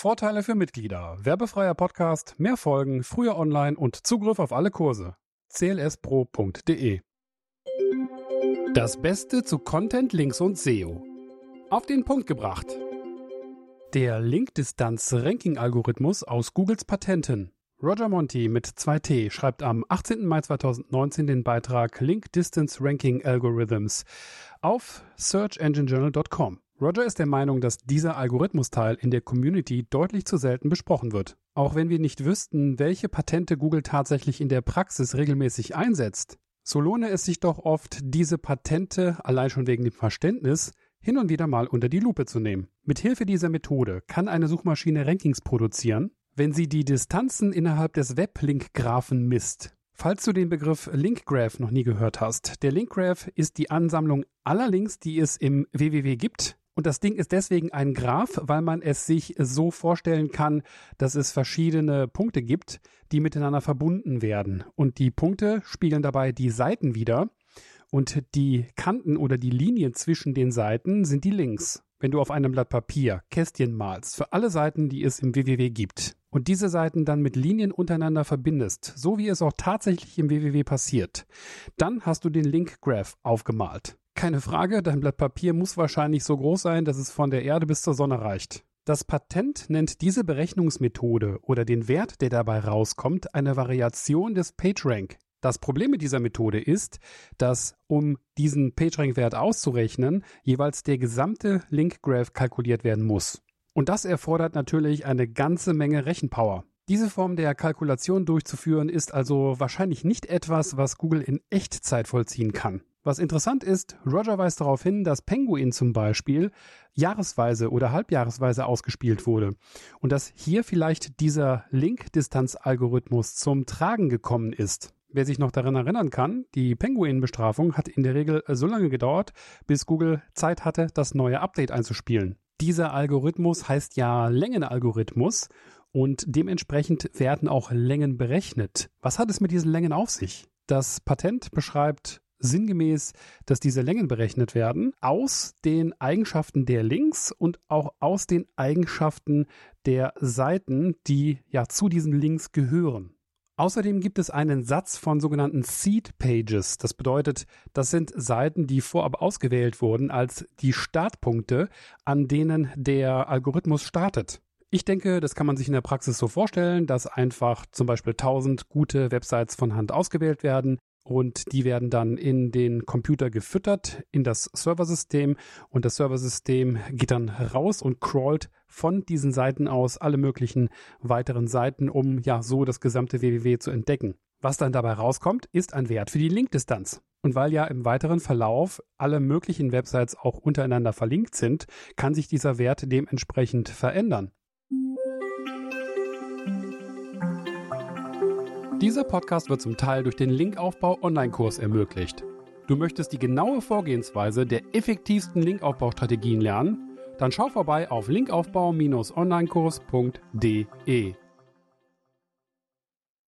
Vorteile für Mitglieder. Werbefreier Podcast, mehr Folgen, früher online und Zugriff auf alle Kurse. clspro.de Das Beste zu Content, Links und SEO. Auf den Punkt gebracht. Der Linkdistanz-Ranking-Algorithmus aus Googles Patenten. Roger Monti mit 2T schreibt am 18. Mai 2019 den Beitrag Link Distance Ranking Algorithms auf searchenginejournal.com. Roger ist der Meinung, dass dieser Algorithmusteil in der Community deutlich zu selten besprochen wird. Auch wenn wir nicht wüssten, welche Patente Google tatsächlich in der Praxis regelmäßig einsetzt, so lohne es sich doch oft, diese Patente allein schon wegen dem Verständnis hin und wieder mal unter die Lupe zu nehmen. Mithilfe dieser Methode kann eine Suchmaschine Rankings produzieren, wenn sie die Distanzen innerhalb des Weblink-Graphen misst. Falls du den Begriff Linkgraph noch nie gehört hast, der Linkgraph ist die Ansammlung aller Links, die es im www gibt. Und das Ding ist deswegen ein Graph, weil man es sich so vorstellen kann, dass es verschiedene Punkte gibt, die miteinander verbunden werden. Und die Punkte spiegeln dabei die Seiten wieder. Und die Kanten oder die Linien zwischen den Seiten sind die Links. Wenn du auf einem Blatt Papier Kästchen malst für alle Seiten, die es im www gibt, und diese Seiten dann mit Linien untereinander verbindest, so wie es auch tatsächlich im www passiert, dann hast du den Link Graph aufgemalt. Keine Frage, dein Blatt Papier muss wahrscheinlich so groß sein, dass es von der Erde bis zur Sonne reicht. Das Patent nennt diese Berechnungsmethode oder den Wert, der dabei rauskommt, eine Variation des PageRank. Das Problem mit dieser Methode ist, dass um diesen PageRank-Wert auszurechnen, jeweils der gesamte Link Graph kalkuliert werden muss. Und das erfordert natürlich eine ganze Menge Rechenpower. Diese Form der Kalkulation durchzuführen ist also wahrscheinlich nicht etwas, was Google in Echtzeit vollziehen kann. Was interessant ist, Roger weist darauf hin, dass Penguin zum Beispiel jahresweise oder halbjahresweise ausgespielt wurde und dass hier vielleicht dieser Link-Distanz-Algorithmus zum Tragen gekommen ist. Wer sich noch daran erinnern kann, die Penguin-Bestrafung hat in der Regel so lange gedauert, bis Google Zeit hatte, das neue Update einzuspielen. Dieser Algorithmus heißt ja Längenalgorithmus und dementsprechend werden auch Längen berechnet. Was hat es mit diesen Längen auf sich? Das Patent beschreibt sinngemäß, dass diese Längen berechnet werden aus den Eigenschaften der Links und auch aus den Eigenschaften der Seiten, die ja zu diesen Links gehören. Außerdem gibt es einen Satz von sogenannten Seed Pages. Das bedeutet, das sind Seiten, die vorab ausgewählt wurden als die Startpunkte, an denen der Algorithmus startet. Ich denke, das kann man sich in der Praxis so vorstellen, dass einfach zum Beispiel 1000 gute Websites von Hand ausgewählt werden und die werden dann in den Computer gefüttert, in das Serversystem und das Serversystem geht dann raus und crawlt von diesen Seiten aus alle möglichen weiteren Seiten, um ja so das gesamte www zu entdecken. Was dann dabei rauskommt, ist ein Wert für die Linkdistanz. Und weil ja im weiteren Verlauf alle möglichen Websites auch untereinander verlinkt sind, kann sich dieser Wert dementsprechend verändern. Dieser Podcast wird zum Teil durch den Linkaufbau Online-Kurs ermöglicht. Du möchtest die genaue Vorgehensweise der effektivsten Linkaufbaustrategien lernen? Dann schau vorbei auf linkaufbau-onlinekurs.de.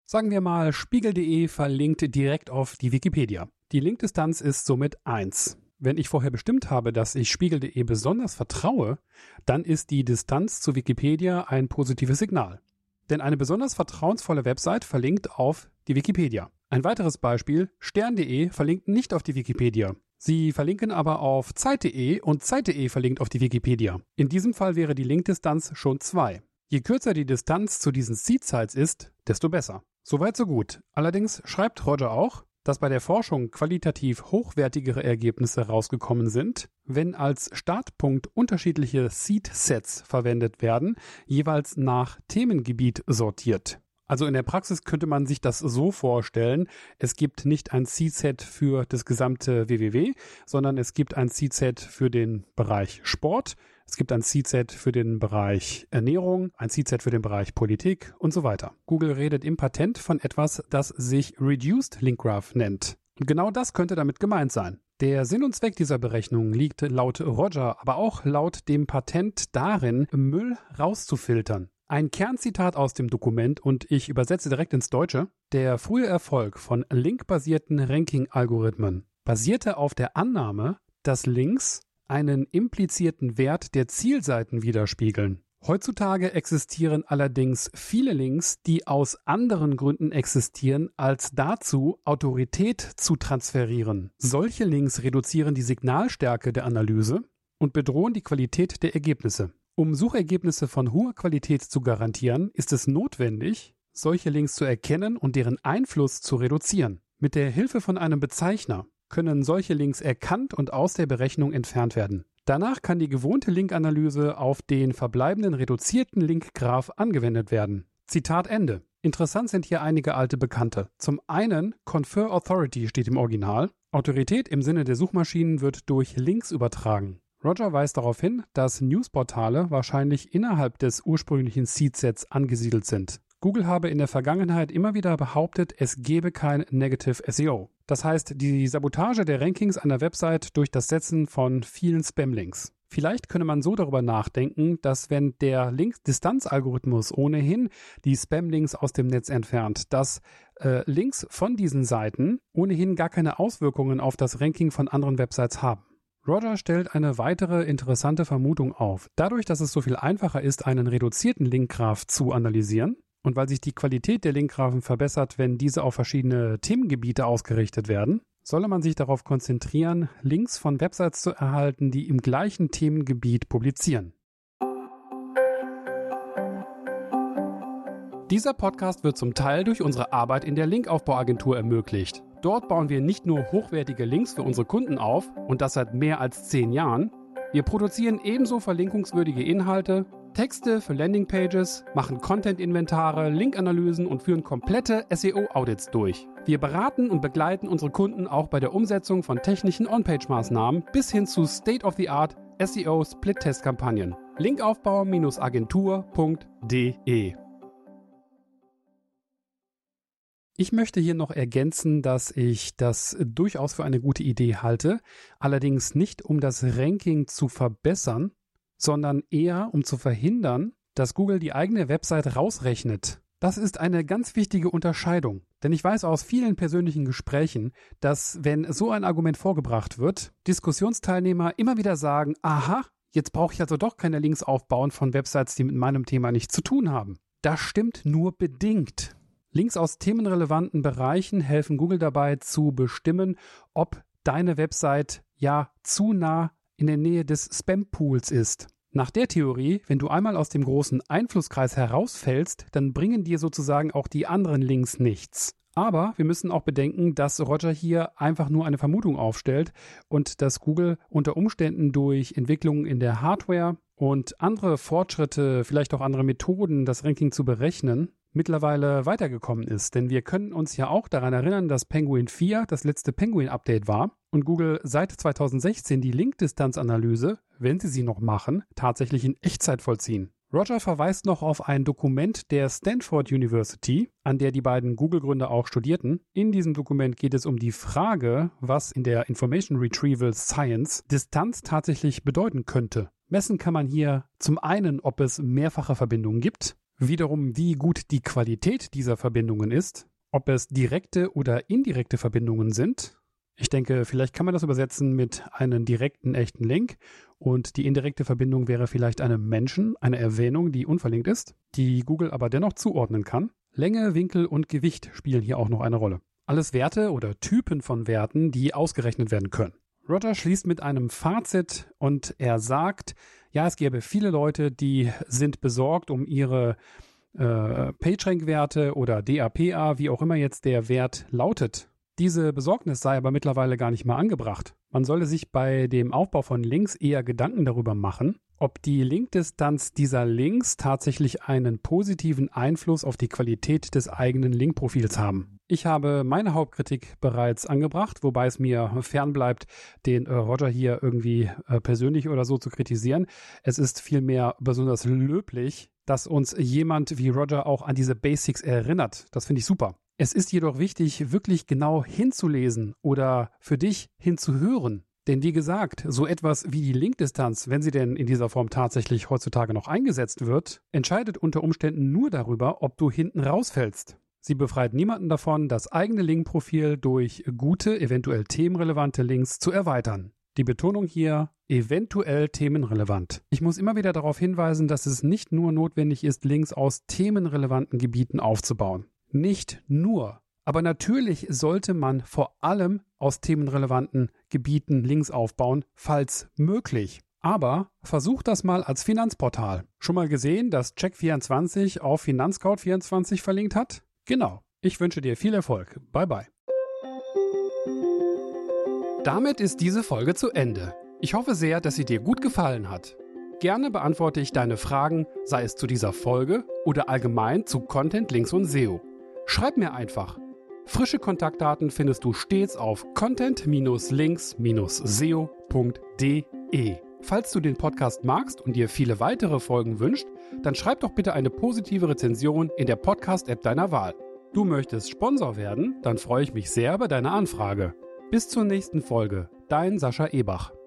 Sagen wir mal, spiegel.de verlinkt direkt auf die Wikipedia. Die Linkdistanz ist somit 1. Wenn ich vorher bestimmt habe, dass ich spiegel.de besonders vertraue, dann ist die Distanz zu Wikipedia ein positives Signal. Denn eine besonders vertrauensvolle Website verlinkt auf die Wikipedia. Ein weiteres Beispiel, stern.de verlinkt nicht auf die Wikipedia. Sie verlinken aber auf Zeit.de und Zeit.de verlinkt auf die Wikipedia. In diesem Fall wäre die Linkdistanz schon 2. Je kürzer die Distanz zu diesen Seed-Sites ist, desto besser. Soweit so gut. Allerdings schreibt Roger auch, dass bei der Forschung qualitativ hochwertigere Ergebnisse rausgekommen sind, wenn als Startpunkt unterschiedliche Seed-Sets verwendet werden, jeweils nach Themengebiet sortiert. Also in der Praxis könnte man sich das so vorstellen, es gibt nicht ein Seed-Set für das gesamte WWW, sondern es gibt ein Seed-Set für den Bereich Sport, es gibt ein Seed-Set für den Bereich Ernährung, ein Seed-Set für den Bereich Politik und so weiter. Google redet im Patent von etwas, das sich Reduced Link Graph nennt. Und genau das könnte damit gemeint sein. Der Sinn und Zweck dieser Berechnung liegt laut Roger, aber auch laut dem Patent darin, Müll rauszufiltern. Ein Kernzitat aus dem Dokument und ich übersetze direkt ins Deutsche. Der frühe Erfolg von linkbasierten Ranking-Algorithmen basierte auf der Annahme, dass Links einen implizierten Wert der Zielseiten widerspiegeln. Heutzutage existieren allerdings viele Links, die aus anderen Gründen existieren, als dazu Autorität zu transferieren. Solche Links reduzieren die Signalstärke der Analyse und bedrohen die Qualität der Ergebnisse. Um Suchergebnisse von hoher Qualität zu garantieren, ist es notwendig, solche Links zu erkennen und deren Einfluss zu reduzieren. Mit der Hilfe von einem Bezeichner können solche Links erkannt und aus der Berechnung entfernt werden. Danach kann die gewohnte Linkanalyse auf den verbleibenden reduzierten Linkgraph angewendet werden. Zitat Ende. Interessant sind hier einige alte Bekannte. Zum einen Confer Authority steht im Original. Autorität im Sinne der Suchmaschinen wird durch Links übertragen. Roger weist darauf hin, dass Newsportale wahrscheinlich innerhalb des ursprünglichen Seed-Sets angesiedelt sind. Google habe in der Vergangenheit immer wieder behauptet, es gebe kein Negative SEO. Das heißt, die Sabotage der Rankings einer Website durch das Setzen von vielen Spam-Links. Vielleicht könne man so darüber nachdenken, dass wenn der Link-Distanz-Algorithmus ohnehin die Spam-Links aus dem Netz entfernt, dass äh, Links von diesen Seiten ohnehin gar keine Auswirkungen auf das Ranking von anderen Websites haben. Roger stellt eine weitere interessante Vermutung auf. Dadurch, dass es so viel einfacher ist, einen reduzierten Linkgraph zu analysieren, und weil sich die Qualität der Linkgrafen verbessert, wenn diese auf verschiedene Themengebiete ausgerichtet werden, solle man sich darauf konzentrieren, Links von Websites zu erhalten, die im gleichen Themengebiet publizieren. Dieser Podcast wird zum Teil durch unsere Arbeit in der Linkaufbauagentur ermöglicht. Dort bauen wir nicht nur hochwertige Links für unsere Kunden auf und das seit mehr als zehn Jahren, wir produzieren ebenso verlinkungswürdige Inhalte, Texte für Landingpages, machen Content-Inventare, Linkanalysen und führen komplette SEO-Audits durch. Wir beraten und begleiten unsere Kunden auch bei der Umsetzung von technischen On-Page-Maßnahmen bis hin zu State-of-the-Art SEO-Split-Test-Kampagnen. Linkaufbau-agentur.de Ich möchte hier noch ergänzen, dass ich das durchaus für eine gute Idee halte, allerdings nicht um das Ranking zu verbessern, sondern eher um zu verhindern, dass Google die eigene Website rausrechnet. Das ist eine ganz wichtige Unterscheidung, denn ich weiß aus vielen persönlichen Gesprächen, dass wenn so ein Argument vorgebracht wird, Diskussionsteilnehmer immer wieder sagen, aha, jetzt brauche ich also doch keine Links aufbauen von Websites, die mit meinem Thema nichts zu tun haben. Das stimmt nur bedingt. Links aus themenrelevanten Bereichen helfen Google dabei zu bestimmen, ob deine Website ja zu nah in der Nähe des Spam-Pools ist. Nach der Theorie, wenn du einmal aus dem großen Einflusskreis herausfällst, dann bringen dir sozusagen auch die anderen Links nichts. Aber wir müssen auch bedenken, dass Roger hier einfach nur eine Vermutung aufstellt und dass Google unter Umständen durch Entwicklungen in der Hardware und andere Fortschritte, vielleicht auch andere Methoden, das Ranking zu berechnen, mittlerweile weitergekommen ist. Denn wir können uns ja auch daran erinnern, dass Penguin 4 das letzte Penguin-Update war und Google seit 2016 die Linkdistanzanalyse, wenn sie sie noch machen, tatsächlich in Echtzeit vollziehen. Roger verweist noch auf ein Dokument der Stanford University, an der die beiden Google-Gründer auch studierten. In diesem Dokument geht es um die Frage, was in der Information Retrieval Science Distanz tatsächlich bedeuten könnte. Messen kann man hier zum einen, ob es mehrfache Verbindungen gibt, wiederum wie gut die Qualität dieser Verbindungen ist, ob es direkte oder indirekte Verbindungen sind. Ich denke, vielleicht kann man das übersetzen mit einem direkten echten Link und die indirekte Verbindung wäre vielleicht einem Menschen, eine Erwähnung, die unverlinkt ist, die Google aber dennoch zuordnen kann. Länge, Winkel und Gewicht spielen hier auch noch eine Rolle. Alles Werte oder Typen von Werten, die ausgerechnet werden können. Roger schließt mit einem Fazit und er sagt, ja, es gäbe viele Leute, die sind besorgt um ihre äh, PageRank-Werte oder DAPA, wie auch immer jetzt der Wert lautet. Diese Besorgnis sei aber mittlerweile gar nicht mehr angebracht. Man solle sich bei dem Aufbau von Links eher Gedanken darüber machen, ob die Linkdistanz dieser Links tatsächlich einen positiven Einfluss auf die Qualität des eigenen Linkprofils haben. Ich habe meine Hauptkritik bereits angebracht, wobei es mir fernbleibt, den äh, Roger hier irgendwie äh, persönlich oder so zu kritisieren. Es ist vielmehr besonders löblich, dass uns jemand wie Roger auch an diese Basics erinnert. Das finde ich super. Es ist jedoch wichtig, wirklich genau hinzulesen oder für dich hinzuhören. Denn wie gesagt, so etwas wie die Linkdistanz, wenn sie denn in dieser Form tatsächlich heutzutage noch eingesetzt wird, entscheidet unter Umständen nur darüber, ob du hinten rausfällst. Sie befreit niemanden davon, das eigene Linkprofil durch gute, eventuell themenrelevante Links zu erweitern. Die Betonung hier eventuell themenrelevant. Ich muss immer wieder darauf hinweisen, dass es nicht nur notwendig ist, Links aus themenrelevanten Gebieten aufzubauen. Nicht nur. Aber natürlich sollte man vor allem aus themenrelevanten Gebieten Links aufbauen, falls möglich. Aber versuch das mal als Finanzportal. Schon mal gesehen, dass Check24 auf Finanzscout24 verlinkt hat? Genau. Ich wünsche dir viel Erfolg. Bye bye. Damit ist diese Folge zu Ende. Ich hoffe sehr, dass sie dir gut gefallen hat. Gerne beantworte ich deine Fragen, sei es zu dieser Folge oder allgemein zu Content, Links und SEO. Schreib mir einfach. Frische Kontaktdaten findest du stets auf content-links-seo.de. Falls du den Podcast magst und dir viele weitere Folgen wünscht, dann schreib doch bitte eine positive Rezension in der Podcast-App deiner Wahl. Du möchtest Sponsor werden? Dann freue ich mich sehr über deine Anfrage. Bis zur nächsten Folge. Dein Sascha Ebach.